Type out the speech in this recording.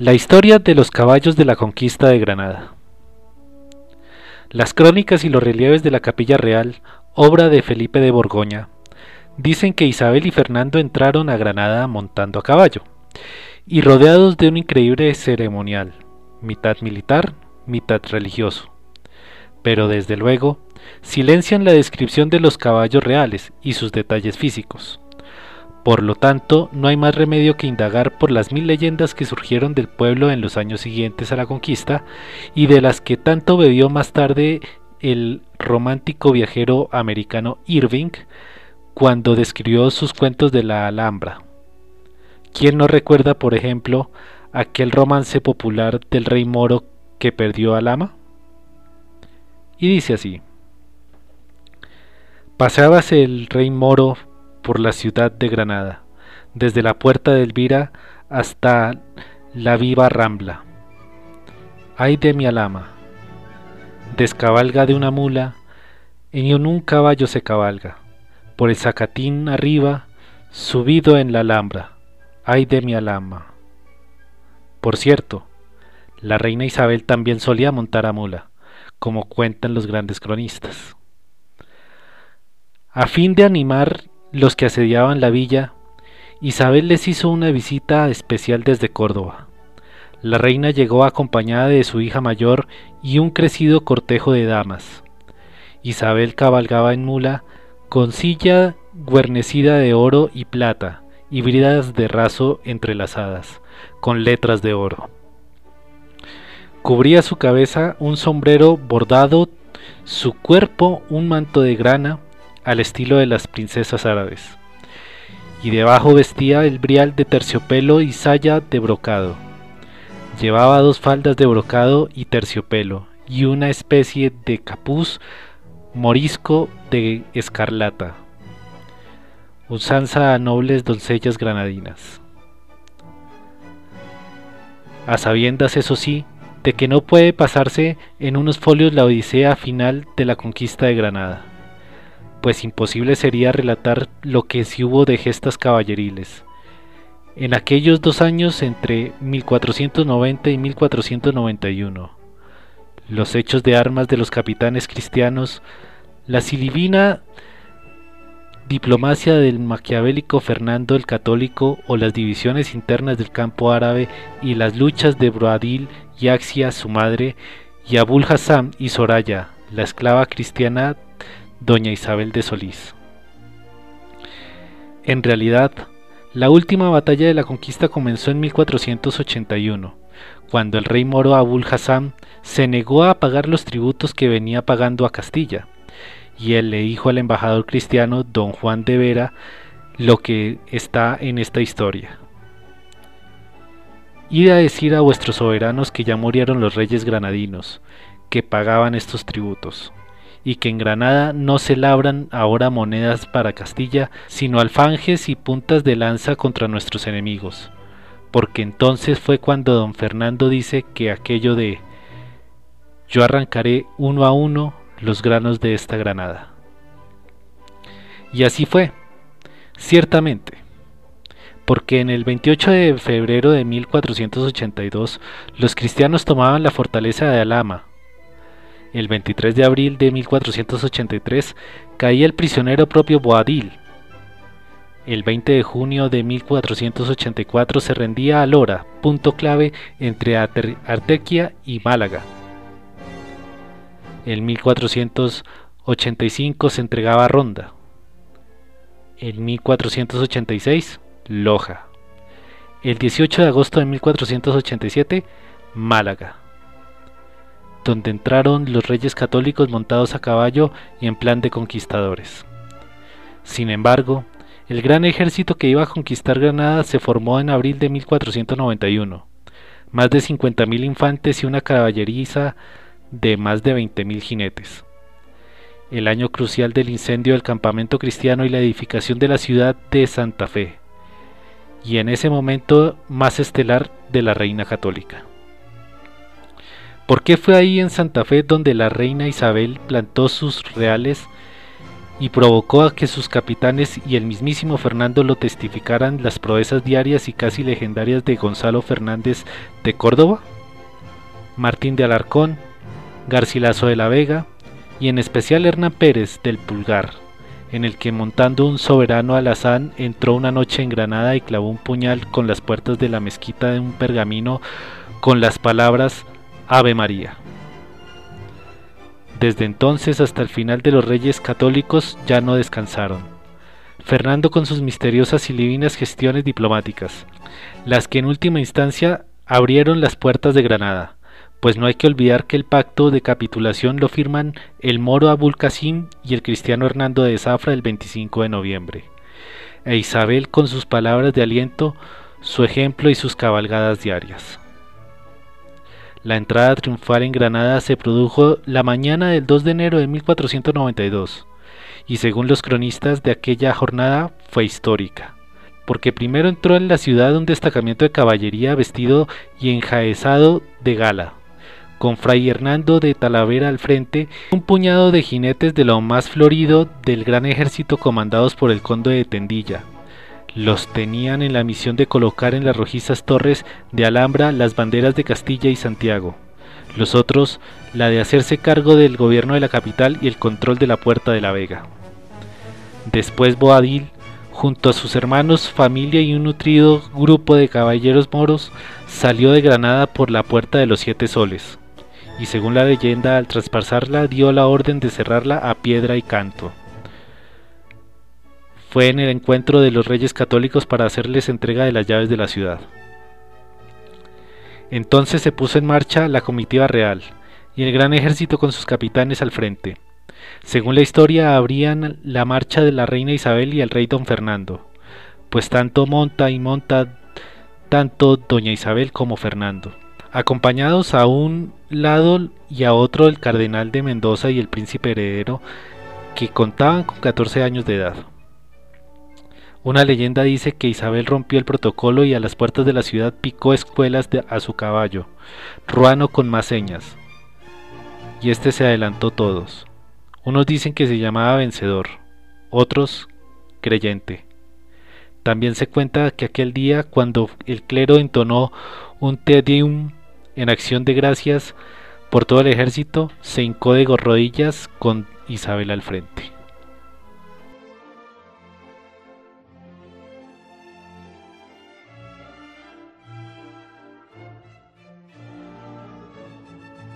La historia de los caballos de la conquista de Granada. Las crónicas y los relieves de la Capilla Real, obra de Felipe de Borgoña, dicen que Isabel y Fernando entraron a Granada montando a caballo y rodeados de un increíble ceremonial, mitad militar, mitad religioso. Pero desde luego, silencian la descripción de los caballos reales y sus detalles físicos. Por lo tanto, no hay más remedio que indagar por las mil leyendas que surgieron del pueblo en los años siguientes a la conquista y de las que tanto bebió más tarde el romántico viajero americano Irving cuando describió sus cuentos de la Alhambra. ¿Quién no recuerda, por ejemplo, aquel romance popular del rey moro que perdió al ama? Y dice así. Paseábase el rey moro por la ciudad de Granada, desde la puerta de Elvira hasta la viva Rambla. Ay de mi alama, descabalga de una mula, en un caballo se cabalga, por el zacatín arriba, subido en la alhambra. Ay de mi alama. Por cierto, la reina Isabel también solía montar a mula, como cuentan los grandes cronistas. A fin de animar los que asediaban la villa, Isabel les hizo una visita especial desde Córdoba. La reina llegó acompañada de su hija mayor y un crecido cortejo de damas. Isabel cabalgaba en mula, con silla guarnecida de oro y plata, y bridas de raso entrelazadas, con letras de oro. Cubría su cabeza un sombrero bordado, su cuerpo un manto de grana, al estilo de las princesas árabes, y debajo vestía el brial de terciopelo y saya de brocado. Llevaba dos faldas de brocado y terciopelo, y una especie de capuz morisco de escarlata, usanza a nobles doncellas granadinas. A sabiendas, eso sí, de que no puede pasarse en unos folios la odisea final de la conquista de Granada pues imposible sería relatar lo que sí hubo de gestas caballeriles. En aquellos dos años entre 1490 y 1491, los hechos de armas de los capitanes cristianos, la silivina diplomacia del maquiavélico Fernando el Católico o las divisiones internas del campo árabe y las luchas de Broadil y Axia, su madre, y Abul Hassan y Soraya, la esclava cristiana doña Isabel de Solís. En realidad, la última batalla de la conquista comenzó en 1481, cuando el rey moro Abul Hassan se negó a pagar los tributos que venía pagando a Castilla, y él le dijo al embajador cristiano don Juan de Vera lo que está en esta historia. Id a decir a vuestros soberanos que ya murieron los reyes granadinos, que pagaban estos tributos y que en Granada no se labran ahora monedas para Castilla, sino alfanjes y puntas de lanza contra nuestros enemigos. Porque entonces fue cuando don Fernando dice que aquello de yo arrancaré uno a uno los granos de esta granada. Y así fue, ciertamente, porque en el 28 de febrero de 1482 los cristianos tomaban la fortaleza de Alama, el 23 de abril de 1483 caía el prisionero propio Boadil. El 20 de junio de 1484 se rendía a Lora, punto clave entre Artequia y Málaga. En 1485 se entregaba Ronda. En 1486, Loja. El 18 de agosto de 1487, Málaga donde entraron los reyes católicos montados a caballo y en plan de conquistadores. Sin embargo, el gran ejército que iba a conquistar Granada se formó en abril de 1491, más de 50.000 infantes y una caballeriza de más de 20.000 jinetes. El año crucial del incendio del campamento cristiano y la edificación de la ciudad de Santa Fe, y en ese momento más estelar de la reina católica. ¿Por qué fue ahí en Santa Fe donde la reina Isabel plantó sus reales y provocó a que sus capitanes y el mismísimo Fernando lo testificaran las proezas diarias y casi legendarias de Gonzalo Fernández de Córdoba, Martín de Alarcón, Garcilaso de la Vega y en especial Hernán Pérez del Pulgar, en el que montando un soberano alazán entró una noche en Granada y clavó un puñal con las puertas de la mezquita de un pergamino con las palabras Ave María. Desde entonces hasta el final de los reyes católicos ya no descansaron. Fernando con sus misteriosas y divinas gestiones diplomáticas, las que en última instancia abrieron las puertas de Granada, pues no hay que olvidar que el pacto de capitulación lo firman el moro Abul Qasim y el cristiano Hernando de Zafra el 25 de noviembre, e Isabel con sus palabras de aliento, su ejemplo y sus cabalgadas diarias. La entrada triunfal en Granada se produjo la mañana del 2 de enero de 1492 y según los cronistas de aquella jornada fue histórica, porque primero entró en la ciudad un destacamento de caballería vestido y enjaezado de gala, con Fray Hernando de Talavera al frente, un puñado de jinetes de lo más florido del gran ejército comandados por el conde de Tendilla, los tenían en la misión de colocar en las rojizas torres de Alhambra las banderas de Castilla y Santiago, los otros la de hacerse cargo del gobierno de la capital y el control de la Puerta de la Vega. Después Boadil, junto a sus hermanos, familia y un nutrido grupo de caballeros moros, salió de Granada por la Puerta de los Siete Soles, y según la leyenda al traspasarla dio la orden de cerrarla a piedra y canto fue en el encuentro de los reyes católicos para hacerles entrega de las llaves de la ciudad. Entonces se puso en marcha la comitiva real y el gran ejército con sus capitanes al frente. Según la historia, abrían la marcha de la reina Isabel y el rey don Fernando, pues tanto monta y monta tanto doña Isabel como Fernando, acompañados a un lado y a otro el cardenal de Mendoza y el príncipe heredero, que contaban con 14 años de edad. Una leyenda dice que Isabel rompió el protocolo y a las puertas de la ciudad picó escuelas a su caballo, ruano con más señas. Y este se adelantó todos. Unos dicen que se llamaba vencedor, otros creyente. También se cuenta que aquel día, cuando el clero entonó un Te Deum en acción de gracias por todo el ejército, se hincó de rodillas con Isabel al frente.